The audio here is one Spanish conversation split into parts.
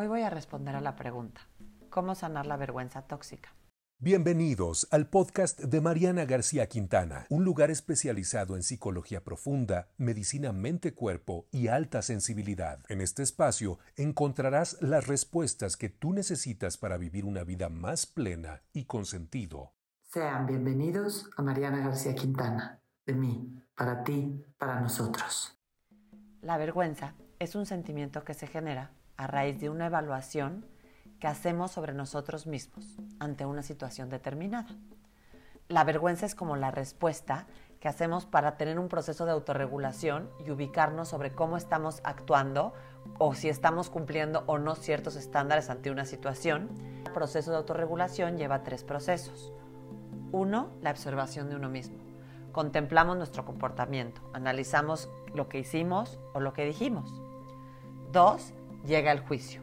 Hoy voy a responder a la pregunta, ¿cómo sanar la vergüenza tóxica? Bienvenidos al podcast de Mariana García Quintana, un lugar especializado en psicología profunda, medicina mente-cuerpo y alta sensibilidad. En este espacio encontrarás las respuestas que tú necesitas para vivir una vida más plena y con sentido. Sean bienvenidos a Mariana García Quintana, de mí, para ti, para nosotros. La vergüenza es un sentimiento que se genera a raíz de una evaluación que hacemos sobre nosotros mismos ante una situación determinada. La vergüenza es como la respuesta que hacemos para tener un proceso de autorregulación y ubicarnos sobre cómo estamos actuando o si estamos cumpliendo o no ciertos estándares ante una situación. El proceso de autorregulación lleva tres procesos. Uno, la observación de uno mismo. Contemplamos nuestro comportamiento, analizamos lo que hicimos o lo que dijimos. Dos, llega el juicio.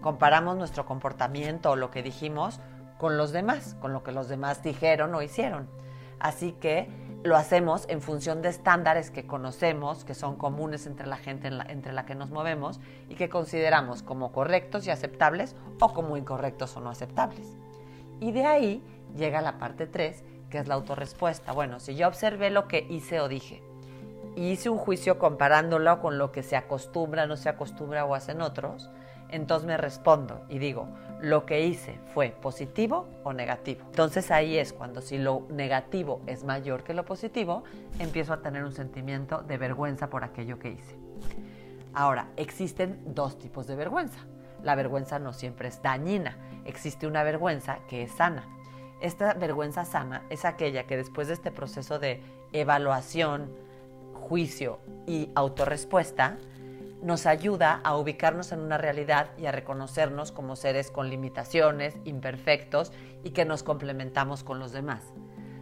Comparamos nuestro comportamiento o lo que dijimos con los demás, con lo que los demás dijeron o hicieron. Así que lo hacemos en función de estándares que conocemos, que son comunes entre la gente entre la que nos movemos y que consideramos como correctos y aceptables o como incorrectos o no aceptables. Y de ahí llega la parte 3, que es la autorrespuesta. Bueno, si yo observé lo que hice o dije hice un juicio comparándolo con lo que se acostumbra, no se acostumbra o hacen otros, entonces me respondo y digo, lo que hice fue positivo o negativo. Entonces ahí es cuando si lo negativo es mayor que lo positivo, empiezo a tener un sentimiento de vergüenza por aquello que hice. Ahora, existen dos tipos de vergüenza. La vergüenza no siempre es dañina, existe una vergüenza que es sana. Esta vergüenza sana es aquella que después de este proceso de evaluación, juicio y autorrespuesta, nos ayuda a ubicarnos en una realidad y a reconocernos como seres con limitaciones, imperfectos y que nos complementamos con los demás.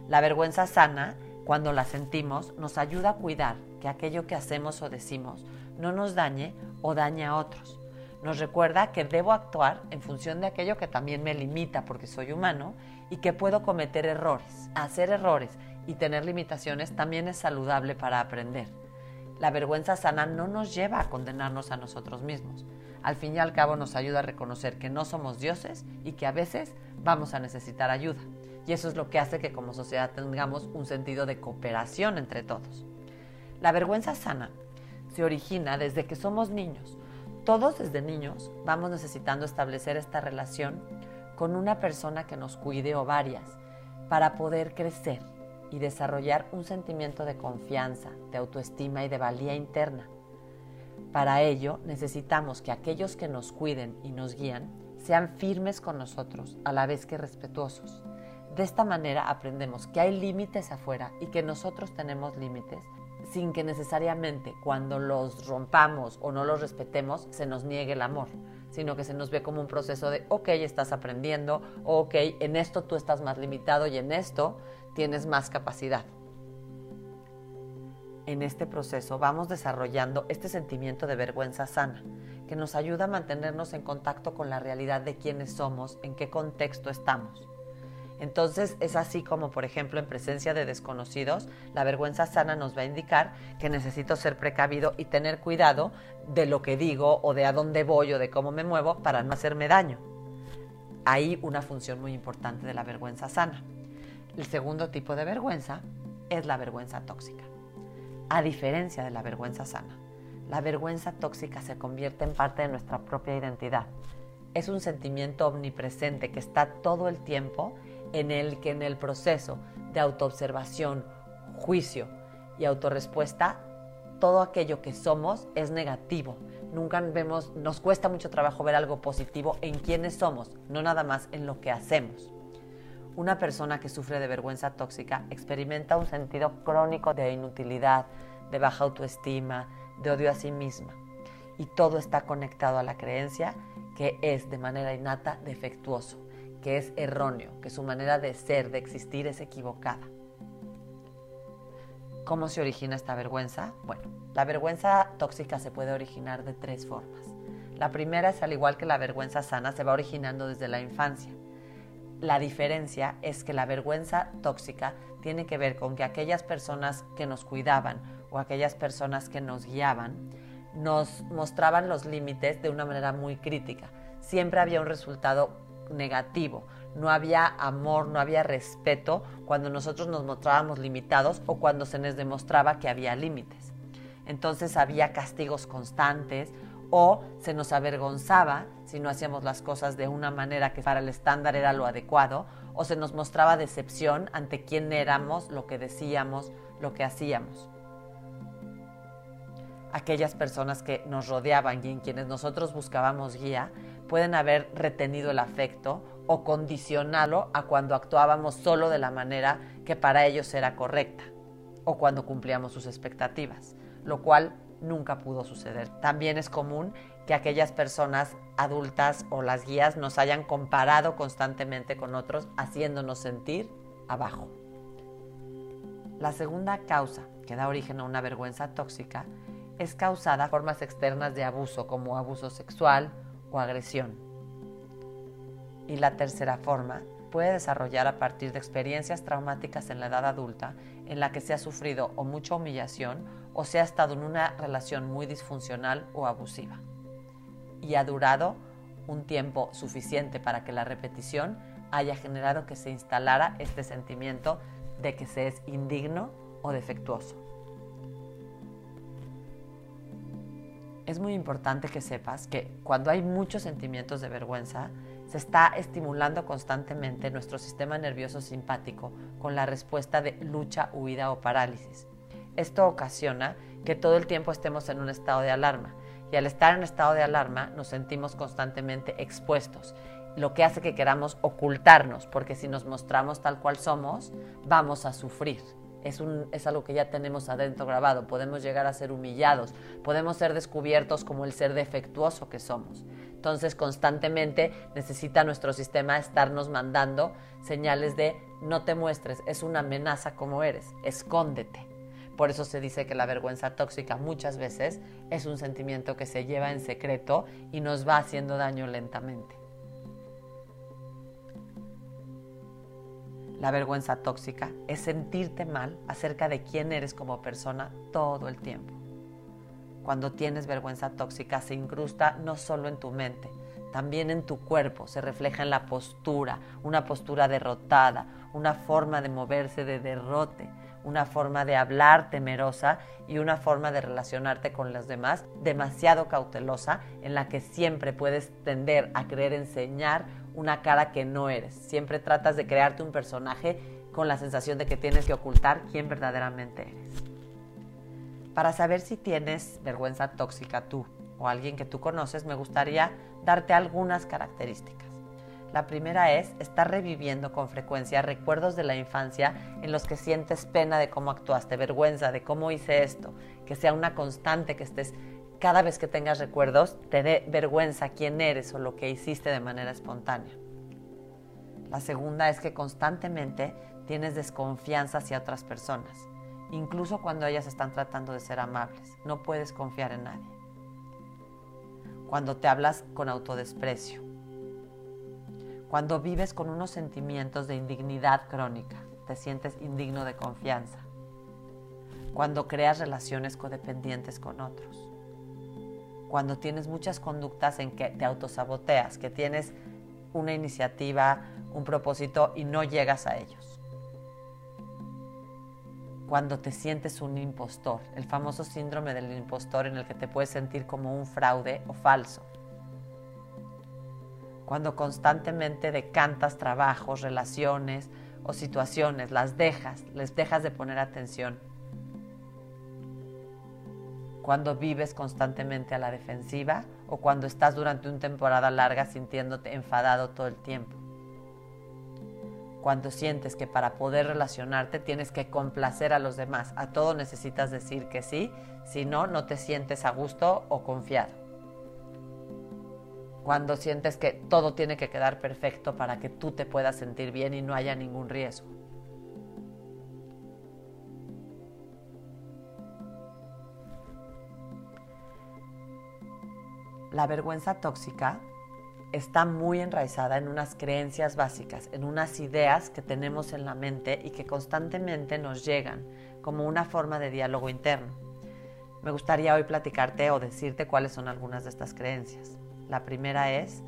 La vergüenza sana, cuando la sentimos, nos ayuda a cuidar que aquello que hacemos o decimos no nos dañe o dañe a otros. Nos recuerda que debo actuar en función de aquello que también me limita porque soy humano y que puedo cometer errores. Hacer errores y tener limitaciones también es saludable para aprender. La vergüenza sana no nos lleva a condenarnos a nosotros mismos. Al fin y al cabo nos ayuda a reconocer que no somos dioses y que a veces vamos a necesitar ayuda. Y eso es lo que hace que como sociedad tengamos un sentido de cooperación entre todos. La vergüenza sana se origina desde que somos niños. Todos desde niños vamos necesitando establecer esta relación con una persona que nos cuide o varias para poder crecer y desarrollar un sentimiento de confianza, de autoestima y de valía interna. Para ello necesitamos que aquellos que nos cuiden y nos guían sean firmes con nosotros, a la vez que respetuosos. De esta manera aprendemos que hay límites afuera y que nosotros tenemos límites sin que necesariamente cuando los rompamos o no los respetemos se nos niegue el amor, sino que se nos ve como un proceso de, ok, estás aprendiendo, ok, en esto tú estás más limitado y en esto tienes más capacidad. En este proceso vamos desarrollando este sentimiento de vergüenza sana, que nos ayuda a mantenernos en contacto con la realidad de quiénes somos, en qué contexto estamos. Entonces es así como, por ejemplo, en presencia de desconocidos, la vergüenza sana nos va a indicar que necesito ser precavido y tener cuidado de lo que digo o de a dónde voy o de cómo me muevo para no hacerme daño. Hay una función muy importante de la vergüenza sana. El segundo tipo de vergüenza es la vergüenza tóxica. A diferencia de la vergüenza sana, la vergüenza tóxica se convierte en parte de nuestra propia identidad. Es un sentimiento omnipresente que está todo el tiempo en el que en el proceso de autoobservación, juicio y autorrespuesta, todo aquello que somos es negativo. Nunca vemos, nos cuesta mucho trabajo ver algo positivo en quiénes somos, no nada más en lo que hacemos. Una persona que sufre de vergüenza tóxica experimenta un sentido crónico de inutilidad, de baja autoestima, de odio a sí misma. Y todo está conectado a la creencia que es de manera innata defectuoso, que es erróneo, que su manera de ser, de existir es equivocada. ¿Cómo se origina esta vergüenza? Bueno, la vergüenza tóxica se puede originar de tres formas. La primera es al igual que la vergüenza sana, se va originando desde la infancia. La diferencia es que la vergüenza tóxica tiene que ver con que aquellas personas que nos cuidaban o aquellas personas que nos guiaban nos mostraban los límites de una manera muy crítica. siempre había un resultado negativo. No había amor, no había respeto cuando nosotros nos mostrábamos limitados o cuando se nos demostraba que había límites. Entonces había castigos constantes o se nos avergonzaba si no hacíamos las cosas de una manera que para el estándar era lo adecuado o se nos mostraba decepción ante quién éramos, lo que decíamos, lo que hacíamos. Aquellas personas que nos rodeaban y en quienes nosotros buscábamos guía pueden haber retenido el afecto o condicionarlo a cuando actuábamos solo de la manera que para ellos era correcta o cuando cumplíamos sus expectativas, lo cual nunca pudo suceder. También es común que aquellas personas adultas o las guías nos hayan comparado constantemente con otros, haciéndonos sentir abajo. La segunda causa que da origen a una vergüenza tóxica es causada por formas externas de abuso como abuso sexual o agresión. Y la tercera forma puede desarrollar a partir de experiencias traumáticas en la edad adulta en la que se ha sufrido o mucha humillación o se ha estado en una relación muy disfuncional o abusiva. Y ha durado un tiempo suficiente para que la repetición haya generado que se instalara este sentimiento de que se es indigno o defectuoso. Es muy importante que sepas que cuando hay muchos sentimientos de vergüenza, se está estimulando constantemente nuestro sistema nervioso simpático con la respuesta de lucha, huida o parálisis. Esto ocasiona que todo el tiempo estemos en un estado de alarma y al estar en estado de alarma nos sentimos constantemente expuestos, lo que hace que queramos ocultarnos, porque si nos mostramos tal cual somos, vamos a sufrir. Es, un, es, algo que ya tenemos adentro grabado. Podemos llegar a ser humillados, podemos ser descubiertos como el ser defectuoso que somos. Entonces constantemente necesita nuestro sistema estarnos mandando señales de no te muestres, es una amenaza como eres, escóndete. Por eso se dice que la vergüenza tóxica muchas veces es un sentimiento que se lleva en secreto y nos va haciendo daño lentamente. La vergüenza tóxica es sentirte mal acerca de quién eres como persona todo el tiempo. Cuando tienes vergüenza tóxica se incrusta no solo en tu mente, también en tu cuerpo, se refleja en la postura, una postura derrotada, una forma de moverse de derrote, una forma de hablar temerosa y una forma de relacionarte con los demás demasiado cautelosa en la que siempre puedes tender a querer enseñar una cara que no eres. Siempre tratas de crearte un personaje con la sensación de que tienes que ocultar quién verdaderamente eres. Para saber si tienes vergüenza tóxica tú o alguien que tú conoces, me gustaría darte algunas características. La primera es estar reviviendo con frecuencia recuerdos de la infancia en los que sientes pena de cómo actuaste, vergüenza de cómo hice esto, que sea una constante, que estés cada vez que tengas recuerdos, te dé vergüenza quién eres o lo que hiciste de manera espontánea. La segunda es que constantemente tienes desconfianza hacia otras personas incluso cuando ellas están tratando de ser amables. No puedes confiar en nadie. Cuando te hablas con autodesprecio. Cuando vives con unos sentimientos de indignidad crónica, te sientes indigno de confianza. Cuando creas relaciones codependientes con otros. Cuando tienes muchas conductas en que te autosaboteas, que tienes una iniciativa, un propósito y no llegas a ellos cuando te sientes un impostor, el famoso síndrome del impostor en el que te puedes sentir como un fraude o falso. Cuando constantemente decantas trabajos, relaciones o situaciones, las dejas, les dejas de poner atención. Cuando vives constantemente a la defensiva o cuando estás durante una temporada larga sintiéndote enfadado todo el tiempo cuando sientes que para poder relacionarte tienes que complacer a los demás. A todo necesitas decir que sí, si no, no te sientes a gusto o confiado. Cuando sientes que todo tiene que quedar perfecto para que tú te puedas sentir bien y no haya ningún riesgo. La vergüenza tóxica está muy enraizada en unas creencias básicas, en unas ideas que tenemos en la mente y que constantemente nos llegan como una forma de diálogo interno. Me gustaría hoy platicarte o decirte cuáles son algunas de estas creencias. La primera es,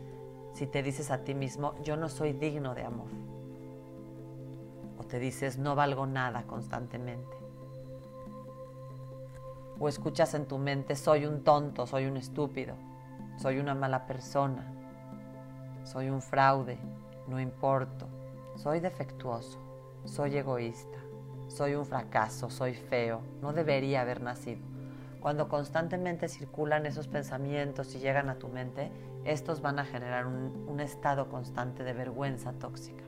si te dices a ti mismo, yo no soy digno de amor. O te dices, no valgo nada constantemente. O escuchas en tu mente, soy un tonto, soy un estúpido, soy una mala persona, soy un fraude, no importo, soy defectuoso, soy egoísta, soy un fracaso, soy feo, no debería haber nacido. Cuando constantemente circulan esos pensamientos y llegan a tu mente, estos van a generar un, estado constante de vergüenza tóxica.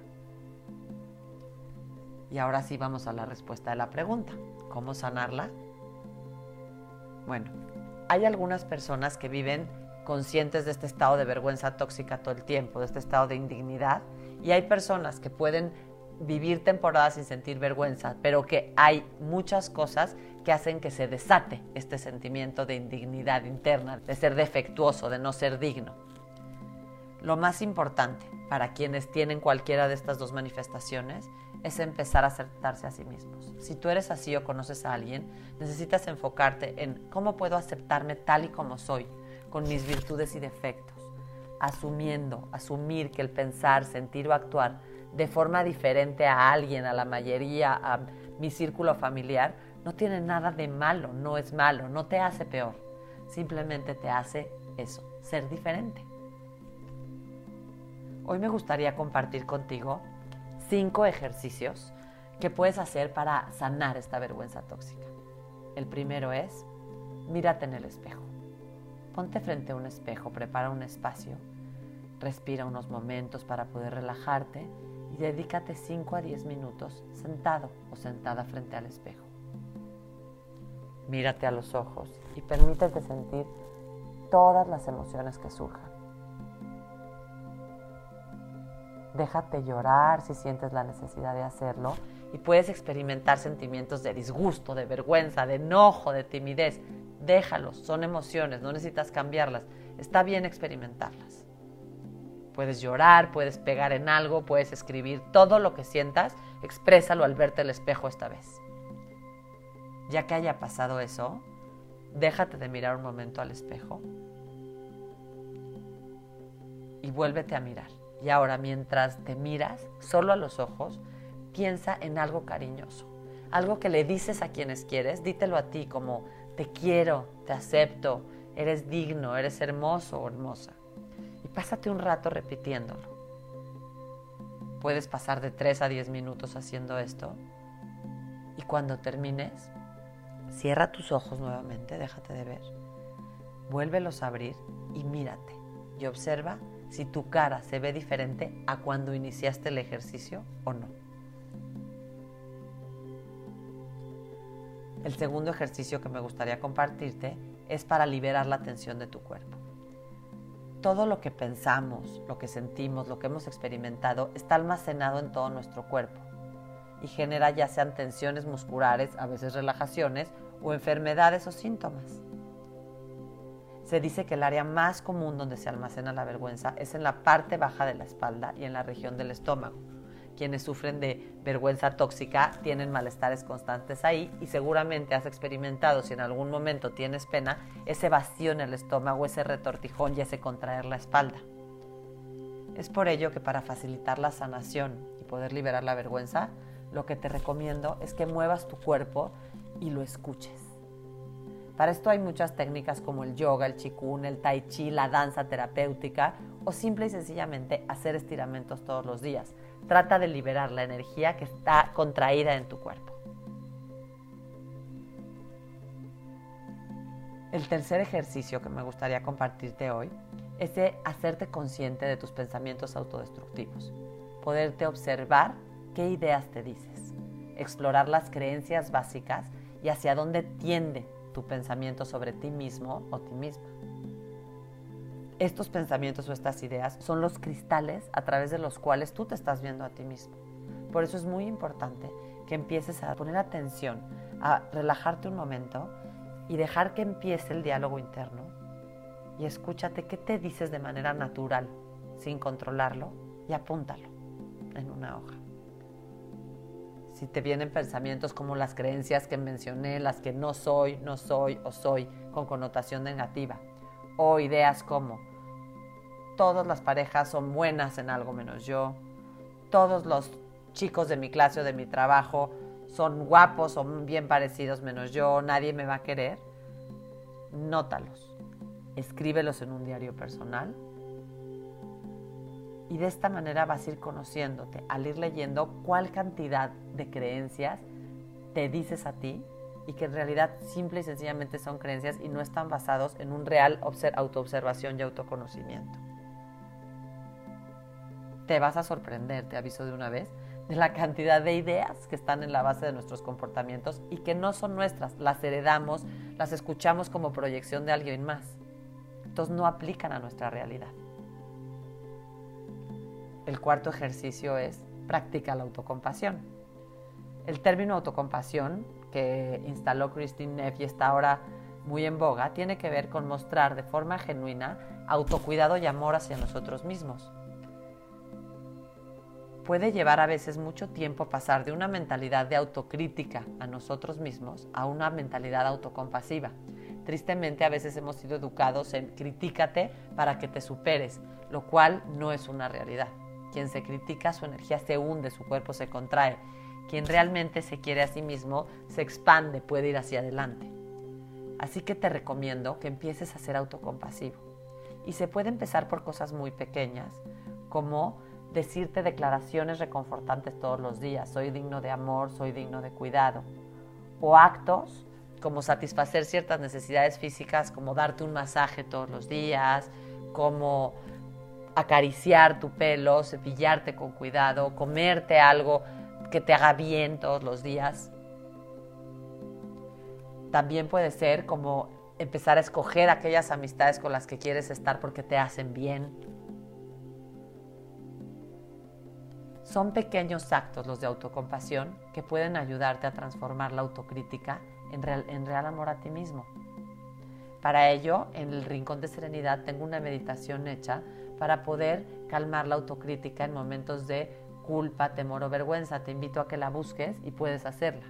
Y ahora sí vamos a la respuesta de la pregunta. ¿Cómo sanarla? Bueno, hay algunas personas que viven conscientes de este estado de vergüenza tóxica todo el tiempo, de este estado de indignidad, y hay personas que pueden vivir temporadas sin sentir vergüenza, pero que hay muchas cosas que hacen que se desate este sentimiento de indignidad interna, de ser defectuoso, de no ser digno. Lo más importante para quienes tienen cualquiera de estas dos manifestaciones es empezar a aceptarse a sí mismos. Si tú eres así o conoces a alguien, necesitas enfocarte en cómo puedo aceptarme tal y como soy, con mis virtudes y defectos, asumiendo, asumir que el pensar, sentir o actuar de forma diferente a alguien, a la mayoría, a mi círculo familiar, no tiene nada de malo, no es malo, no te hace peor, simplemente te hace eso, ser diferente. Hoy me gustaría compartir contigo cinco ejercicios que puedes hacer para sanar esta vergüenza tóxica. El primero es, mírate en el espejo. Ponte frente a un espejo, prepara un espacio, respira unos momentos para poder relajarte y dedícate 5 a 10 minutos sentado o sentada frente al espejo. Mírate a los ojos y permítete sentir todas las emociones que surjan. Déjate llorar si sientes la necesidad de hacerlo y puedes experimentar sentimientos de disgusto, de vergüenza, de enojo, de timidez. Déjalos, son emociones, no necesitas cambiarlas. Está bien experimentarlas. Puedes llorar, puedes pegar en algo, puedes escribir todo lo que sientas, exprésalo al verte el espejo esta vez. Ya que haya pasado eso, déjate de mirar un momento al espejo y vuélvete a mirar. Y ahora mientras te miras solo a los ojos, piensa en algo cariñoso, algo que le dices a quienes quieres, dítelo a ti como te quiero, te acepto, eres digno, eres hermoso o hermosa y pásate un rato repitiéndolo. Puedes pasar de 3 a 10 minutos haciendo esto y cuando termines, cierra tus ojos nuevamente, déjate de ver, vuélvelos a abrir y mírate y observa si tu cara se ve diferente a cuando iniciaste el ejercicio o no. El segundo ejercicio que me gustaría compartirte es para liberar la tensión de tu cuerpo todo lo que pensamos, lo que sentimos, lo que hemos experimentado, está almacenado en todo nuestro cuerpo y genera ya sean tensiones musculares, a veces relajaciones o enfermedades o síntomas. Se dice que el área más común donde se almacena la vergüenza es en la parte baja de la espalda y en la región del estómago quienes sufren de vergüenza tóxica tienen malestares constantes ahí y seguramente has experimentado, si en algún momento tienes pena, ese vacío en el estómago, ese retortijón y ese contraer la espalda. Es por ello que para facilitar la sanación y poder liberar la vergüenza, lo que te recomiendo es que muevas tu cuerpo y lo escuches. Para esto hay muchas técnicas como el yoga, el chikun, el tai chi, la danza terapéutica o simple y sencillamente hacer estiramientos todos los días Trata de liberar la energía que está contraída en tu cuerpo. El tercer ejercicio que me gustaría compartirte hoy es de hacerte consciente de tus pensamientos autodestructivos, poderte observar qué ideas te dices, explorar las creencias básicas y hacia dónde tiende tu pensamiento sobre ti mismo o ti misma estos pensamientos o estas ideas son los cristales a través de los cuales tú te estás viendo a ti mismo. Por eso es muy importante que empieces a poner atención, a relajarte un momento y dejar que empiece el diálogo interno y escúchate qué te dices de manera natural, sin controlarlo, y apúntalo en una hoja. Si te vienen pensamientos como las creencias que mencioné, las que no soy, no soy o soy, con connotación negativa, o ideas como todas las parejas son buenas en algo menos yo, todos los chicos de mi clase o de mi trabajo son guapos, son bien parecidos menos yo, nadie me va a querer, nótalos, escríbelos en un diario personal. Y de esta manera vas a ir conociéndote, al ir leyendo cuál cantidad de creencias te dices a ti y que en realidad simple y sencillamente son creencias y no están basados en un real autoobservación y autoconocimiento. Te vas a sorprender, te aviso de una vez, de la cantidad de ideas que están en la base de nuestros comportamientos y que no son nuestras, las heredamos, las escuchamos como proyección de alguien más. Entonces no aplican a nuestra realidad. El cuarto ejercicio es practica la autocompasión. El término autocompasión que instaló Christine Neff y está ahora muy en boga tiene que ver con mostrar de forma genuina autocuidado y amor hacia nosotros mismos. Puede llevar a veces mucho tiempo pasar de una mentalidad de autocrítica a nosotros mismos a una mentalidad autocompasiva. Tristemente a veces hemos sido educados en critícate para que te superes, lo cual no es una realidad. Quien se critica, su energía se hunde, su cuerpo se contrae. Quien realmente se quiere a sí mismo, se expande, puede ir hacia adelante. Así que te recomiendo que empieces a ser autocompasivo. Y se puede empezar por cosas muy pequeñas, como decirte declaraciones reconfortantes todos los días. Soy digno de amor, soy digno de cuidado. O actos como satisfacer ciertas necesidades físicas, como darte un masaje todos los días, como acariciar tu pelo, cepillarte con cuidado, comerte algo que te haga bien todos los días. También puede ser como empezar a escoger aquellas amistades con las que quieres estar porque te hacen bien. Son pequeños actos los de autocompasión que pueden ayudarte a transformar la autocrítica en real, en real amor a ti mismo. Para ello, en el Rincón de Serenidad tengo una meditación hecha para poder calmar la autocrítica en momentos de culpa, temor o vergüenza. Te invito a que la busques y puedes hacerla.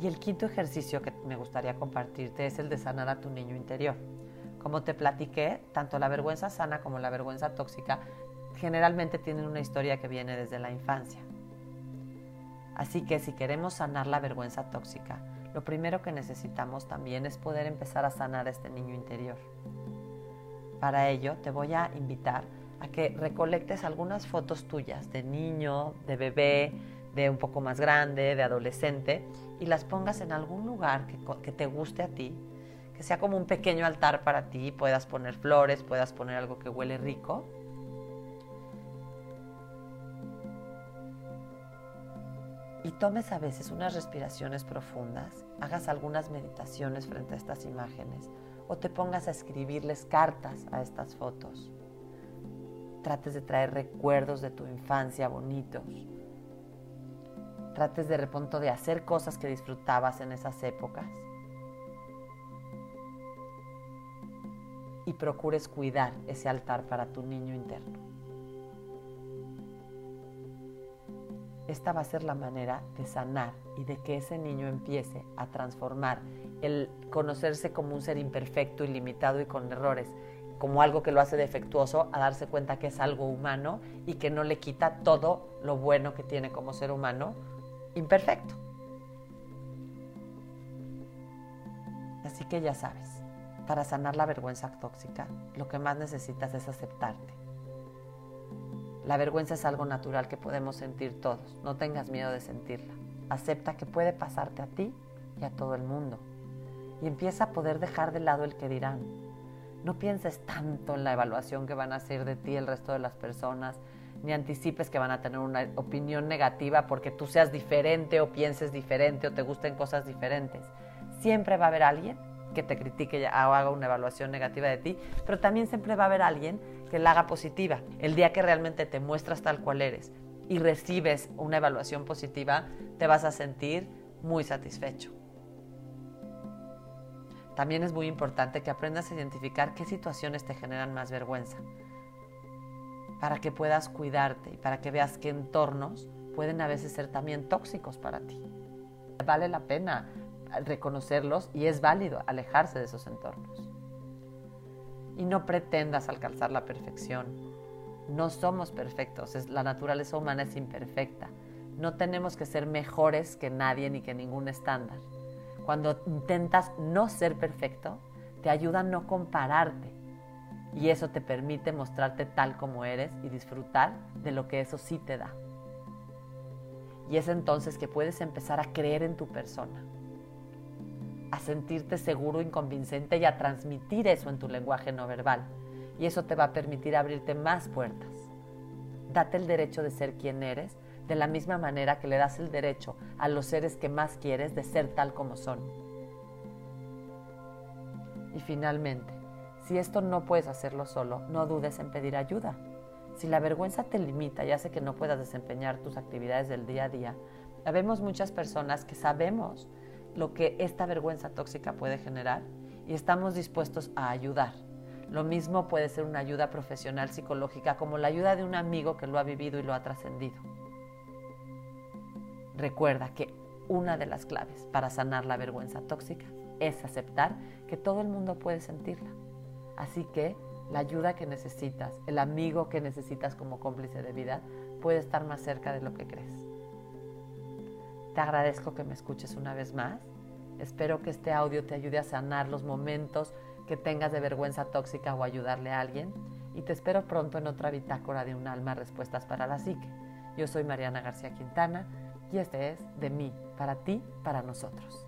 Y el quinto ejercicio que me gustaría compartirte es el de sanar a tu niño interior. Como te platiqué, tanto la vergüenza sana como la vergüenza tóxica generalmente tienen una historia que viene desde la infancia. Así que si queremos sanar la vergüenza tóxica, lo primero que necesitamos también es poder empezar a sanar a este niño interior. Para ello te voy a invitar a que recolectes algunas fotos tuyas de niño, de bebé, de un poco más grande, de adolescente, y las pongas en algún lugar que, te guste a ti, que sea como un pequeño altar para ti, puedas poner flores, puedas poner algo que huele rico. Y tomes a veces unas respiraciones profundas, hagas algunas meditaciones frente a estas imágenes o te pongas a escribirles cartas a estas fotos. Trates de traer recuerdos de tu infancia bonitos. Trates de repente de hacer cosas que disfrutabas en esas épocas. Y procures cuidar ese altar para tu niño interno. Esta va a ser la manera de sanar y de que ese niño empiece a transformar el conocerse como un ser imperfecto, ilimitado y con errores, como algo que lo hace defectuoso, a darse cuenta que es algo humano y que no le quita todo lo bueno que tiene como ser humano imperfecto. Así que ya sabes, para sanar la vergüenza tóxica, lo que más necesitas es aceptarte. La vergüenza es algo natural que podemos sentir todos, no tengas miedo de sentirla. Acepta que puede pasarte a ti y a todo el mundo y empieza a poder dejar de lado el que dirán. No pienses tanto en la evaluación que van a hacer de ti el resto de las personas, ni anticipes que van a tener una opinión negativa porque tú seas diferente o pienses diferente o te gusten cosas diferentes. Siempre va a haber alguien que te critique o haga una evaluación negativa de ti, pero también siempre va a haber alguien que la haga positiva. El día que realmente te muestras tal cual eres y recibes una evaluación positiva, te vas a sentir muy satisfecho. También es muy importante que aprendas a identificar qué situaciones te generan más vergüenza, para que puedas cuidarte y para que veas qué entornos pueden a veces ser también tóxicos para ti. Vale la pena reconocerlos y es válido alejarse de esos entornos. Y no pretendas alcanzar la perfección. No somos perfectos, la naturaleza humana es imperfecta. No tenemos que ser mejores que nadie ni que ningún estándar. Cuando intentas no ser perfecto, te ayuda a no compararte. Y eso te permite mostrarte tal como eres y disfrutar de lo que eso sí te da. Y es entonces que puedes empezar a creer en tu persona, a sentirte seguro y convincente y a transmitir eso en tu lenguaje no verbal. Y eso te va a permitir abrirte más puertas. Date el derecho de ser quien eres, de la misma manera que le das el derecho a los seres que más quieres de ser tal como son. Y finalmente, si esto no puedes hacerlo solo, no dudes en pedir ayuda. Si la vergüenza te limita y hace que no puedas desempeñar tus actividades del día a día, vemos muchas personas que sabemos lo que esta vergüenza tóxica puede generar y estamos dispuestos a ayudar. Lo mismo puede ser una ayuda profesional psicológica como la ayuda de un amigo que lo ha vivido y lo ha trascendido. Recuerda que una de las claves para sanar la vergüenza tóxica es aceptar que todo el mundo puede sentirla. Así que la ayuda que necesitas, el amigo que necesitas como cómplice de vida, puede estar más cerca de lo que crees. Te agradezco que me escuches una vez más. Espero que este audio te ayude a sanar los momentos que tengas de vergüenza tóxica o ayudarle a alguien. Y te espero pronto en otra bitácora de un alma, respuestas para la psique. Yo soy Mariana García Quintana y este es De mí, para ti, para nosotros.